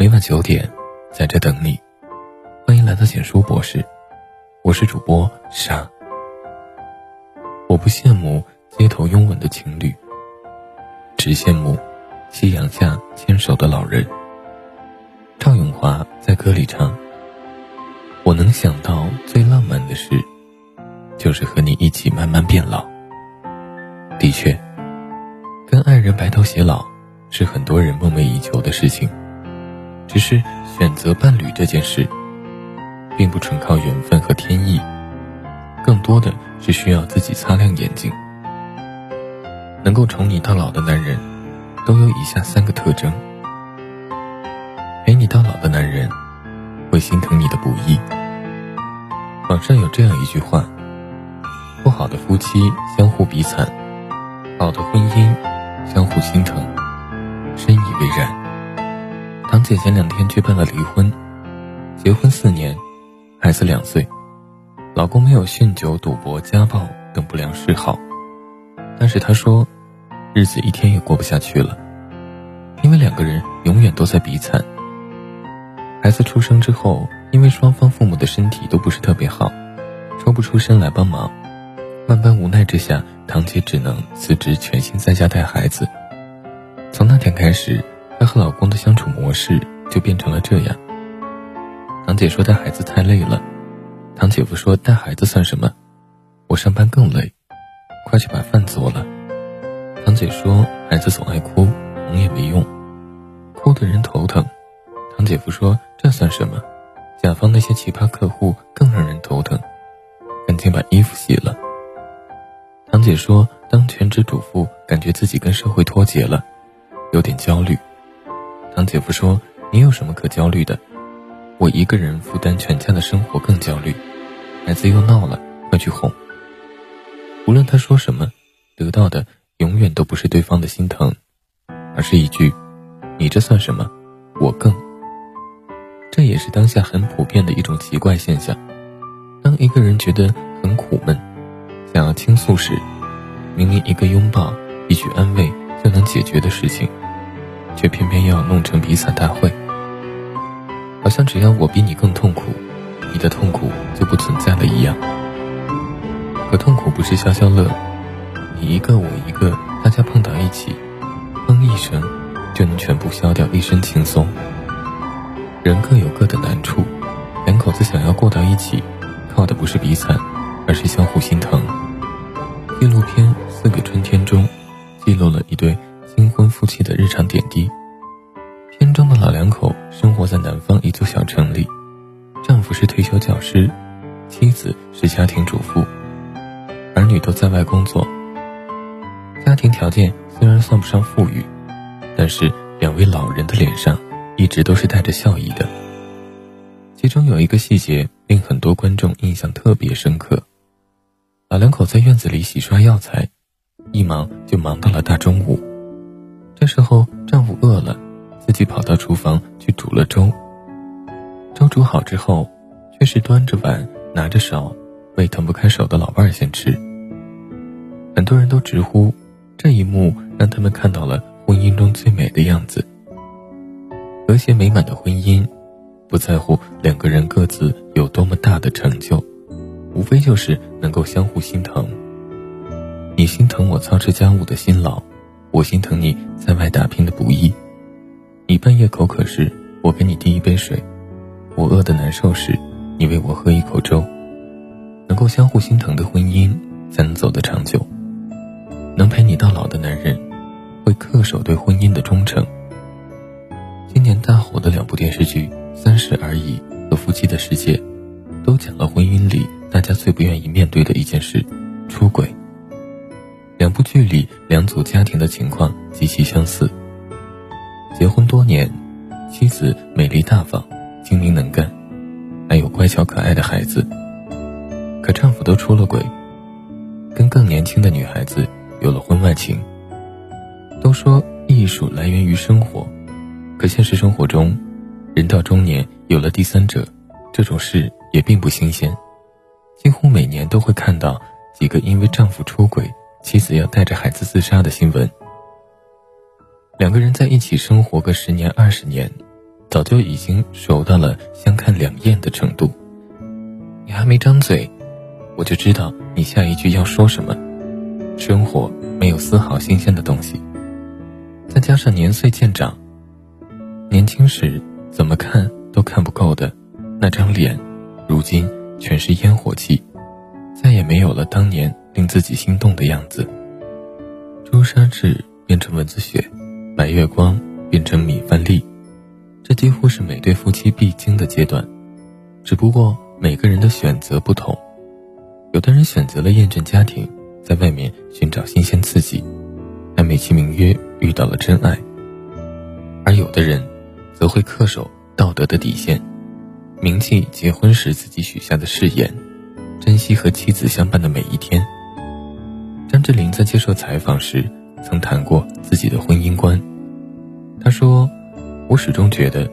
每晚九点，在这等你。欢迎来到简书博士，我是主播沙。我不羡慕街头拥吻的情侣，只羡慕夕阳下牵手的老人。赵咏华在歌里唱：“我能想到最浪漫的事，就是和你一起慢慢变老。”的确，跟爱人白头偕老是很多人梦寐以求的事情。只是选择伴侣这件事，并不纯靠缘分和天意，更多的是需要自己擦亮眼睛。能够宠你到老的男人，都有以下三个特征：陪你到老的男人，会心疼你的不易。网上有这样一句话：不好的夫妻相互比惨，好的婚姻相互心疼。深以为然。堂姐前两天去办了离婚，结婚四年，孩子两岁，老公没有酗酒、赌博、家暴等不良嗜好，但是她说，日子一天也过不下去了，因为两个人永远都在比惨。孩子出生之后，因为双方父母的身体都不是特别好，抽不出身来帮忙，万般无奈之下，堂姐只能辞职，全心在家带孩子。从那天开始。她和老公的相处模式就变成了这样。堂姐说带孩子太累了，堂姐夫说带孩子算什么，我上班更累，快去把饭做了。堂姐说孩子总爱哭，哄也没用，哭的人头疼。堂姐夫说这算什么，甲方那些奇葩客户更让人头疼，赶紧把衣服洗了。堂姐说当全职主妇，感觉自己跟社会脱节了，有点焦虑。堂姐夫说：“你有什么可焦虑的？我一个人负担全家的生活更焦虑。孩子又闹了，快去哄。无论他说什么，得到的永远都不是对方的心疼，而是一句：‘你这算什么？我更。’这也是当下很普遍的一种奇怪现象。当一个人觉得很苦闷，想要倾诉时，明明一个拥抱、一句安慰就能解决的事情。”却偏偏要弄成比惨大会，好像只要我比你更痛苦，你的痛苦就不存在了一样。可痛苦不是消消乐，你一个我一个，大家碰到一起，哼一声就能全部消掉，一身轻松。人各有各的难处，两口子想要过到一起，靠的不是比惨，而是相互心疼。纪录片《四个春天》中，记录了一对。新婚夫妻的日常点滴。片中的老两口生活在南方一座小城里，丈夫是退休教师，妻子是家庭主妇，儿女都在外工作。家庭条件虽然算不上富裕，但是两位老人的脸上一直都是带着笑意的。其中有一个细节令很多观众印象特别深刻：老两口在院子里洗刷药材，一忙就忙到了大中午。这时候，丈夫饿了，自己跑到厨房去煮了粥。粥煮好之后，却是端着碗，拿着勺，喂腾不开手的老伴儿先吃。很多人都直呼，这一幕让他们看到了婚姻中最美的样子。和谐美满的婚姻，不在乎两个人各自有多么大的成就，无非就是能够相互心疼。你心疼我操持家务的辛劳。我心疼你在外打拼的不易，你半夜口渴时，我给你递一杯水；我饿得难受时，你喂我喝一口粥。能够相互心疼的婚姻，才能走得长久。能陪你到老的男人，会恪守对婚姻的忠诚。今年大火的两部电视剧《三十而已》和《夫妻的世界》，都讲了婚姻里大家最不愿意面对的一件事——出轨。两部剧里，两组家庭的情况极其相似。结婚多年，妻子美丽大方、精明能干，还有乖巧可爱的孩子。可丈夫都出了轨，跟更年轻的女孩子有了婚外情。都说艺术来源于生活，可现实生活中，人到中年有了第三者，这种事也并不新鲜。几乎每年都会看到几个因为丈夫出轨。妻子要带着孩子自杀的新闻。两个人在一起生活个十年二十年，早就已经熟到了相看两厌的程度。你还没张嘴，我就知道你下一句要说什么。生活没有丝毫新鲜的东西，再加上年岁渐长，年轻时怎么看都看不够的那张脸，如今全是烟火气，再也没有了当年令自己心动的样子。朱砂痣变成蚊子血，白月光变成米饭粒。这几乎是每对夫妻必经的阶段，只不过每个人的选择不同。有的人选择了验证家庭，在外面寻找新鲜刺激，还美其名曰遇到了真爱；而有的人则会恪守道德的底线，铭记结婚时自己许下的誓言，珍惜和妻子相伴的每一天。张智霖在接受采访时曾谈过自己的婚姻观，他说。我始终觉得，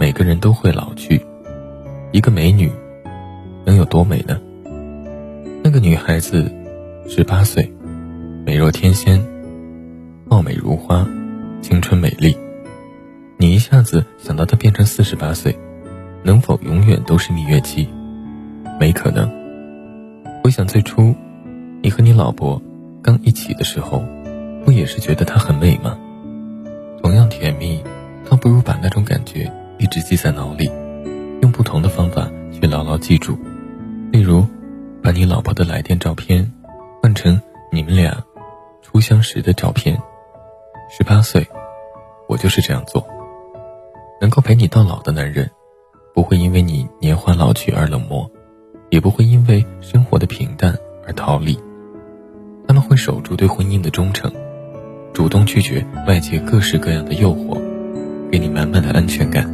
每个人都会老去。一个美女，能有多美呢？那个女孩子，十八岁，美若天仙，貌美如花，青春美丽。你一下子想到她变成四十八岁，能否永远都是蜜月期？没可能。回想最初，你和你老婆刚一起的时候，不也是觉得她很美吗？同样甜蜜。倒不如把那种感觉一直记在脑里，用不同的方法去牢牢记住。例如，把你老婆的来电照片换成你们俩初相识的照片。十八岁，我就是这样做。能够陪你到老的男人，不会因为你年华老去而冷漠，也不会因为生活的平淡而逃离。他们会守住对婚姻的忠诚，主动拒绝外界各式各样的诱惑。给你满满的安全感，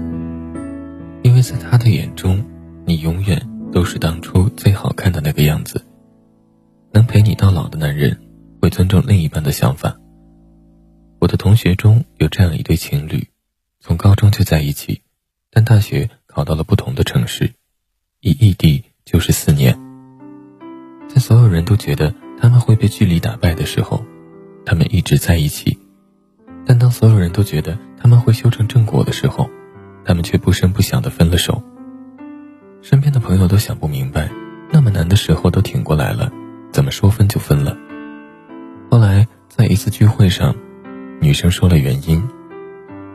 因为在他的眼中，你永远都是当初最好看的那个样子。能陪你到老的男人，会尊重另一半的想法。我的同学中有这样一对情侣，从高中就在一起，但大学考到了不同的城市，一异地就是四年。在所有人都觉得他们会被距离打败的时候，他们一直在一起。但当所有人都觉得他们会修成正果的时候，他们却不声不响地分了手。身边的朋友都想不明白，那么难的时候都挺过来了，怎么说分就分了？后来在一次聚会上，女生说了原因：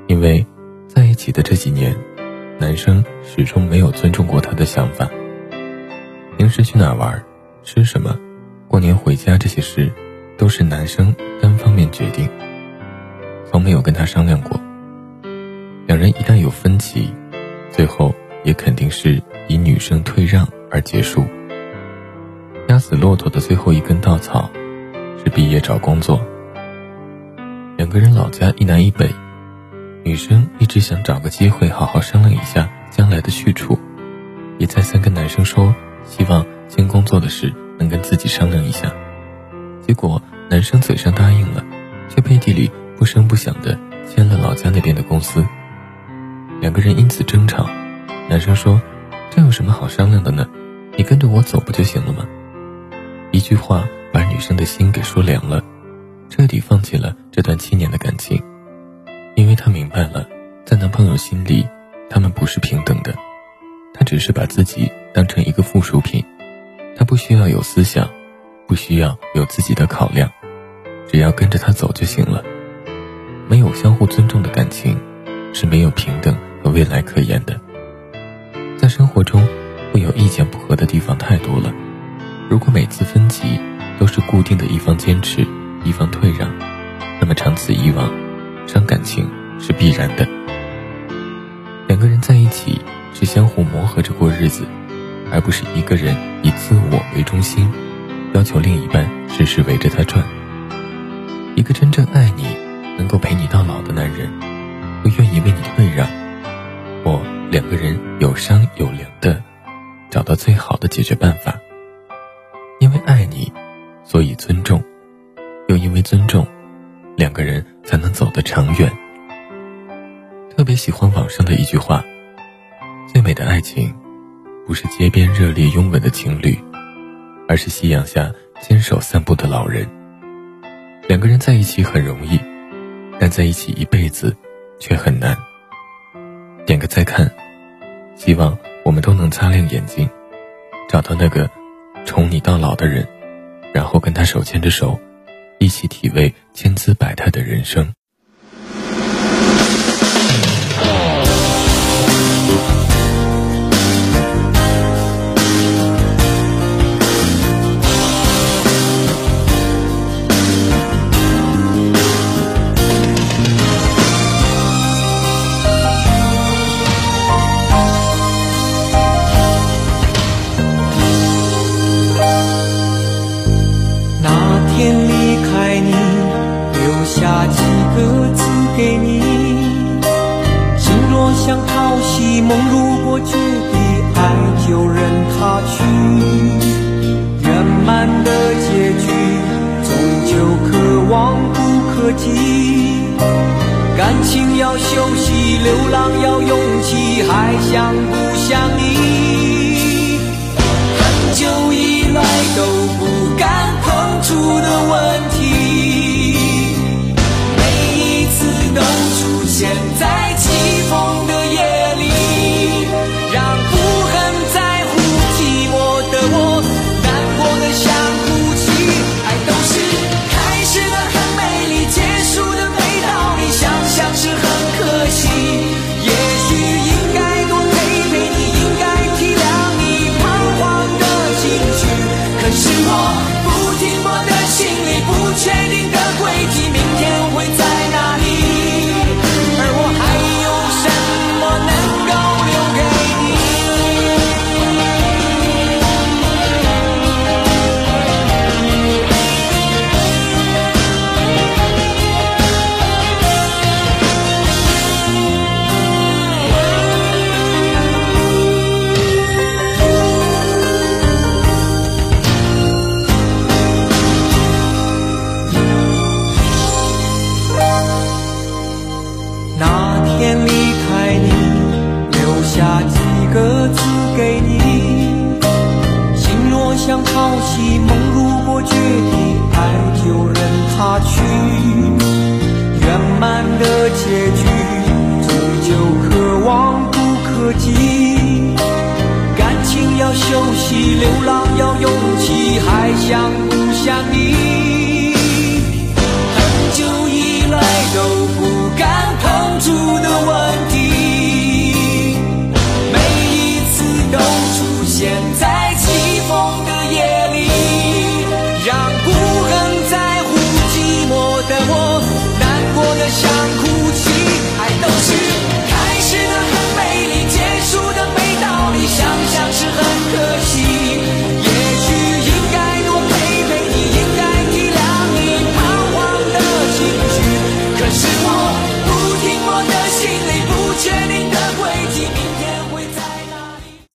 因为在一起的这几年，男生始终没有尊重过她的想法。平时去哪玩、吃什么、过年回家这些事，都是男生单方面决定。从没有跟他商量过。两人一旦有分歧，最后也肯定是以女生退让而结束。压死骆驼的最后一根稻草，是毕业找工作。两个人老家一南一北，女生一直想找个机会好好商量一下将来的去处，也再三跟男生说，希望先工作的事能跟自己商量一下。结果男生嘴上答应了，却背地里。不声不响的签了老家那边的公司，两个人因此争吵。男生说：“这有什么好商量的呢？你跟着我走不就行了吗？”一句话把女生的心给说凉了，彻底放弃了这段七年的感情。因为她明白了，在男朋友心里，他们不是平等的。他只是把自己当成一个附属品，他不需要有思想，不需要有自己的考量，只要跟着他走就行了。没有相互尊重的感情，是没有平等和未来可言的。在生活中，会有意见不合的地方太多了。如果每次分歧都是固定的一方坚持，一方退让，那么长此以往，伤感情是必然的。两个人在一起是相互磨合着过日子，而不是一个人以自我为中心，要求另一半事事围着他转。一个真正爱你。能够陪你到老的男人，会愿意为你退让，或两个人有商有量的找到最好的解决办法。因为爱你，所以尊重；又因为尊重，两个人才能走得长远。特别喜欢网上的一句话：“最美的爱情，不是街边热烈拥吻的情侣而是夕阳下牵手散步的老人。两个人在一起很容易但在一起一辈子却很难。点个再看希望我们都能擦亮眼睛找到那个宠你到老的人然后跟他手牵着手一起体味千姿百态的人生。情要休息，流浪要勇气，还想不想你？很久以来都不敢碰触的问题，每一次都出现在。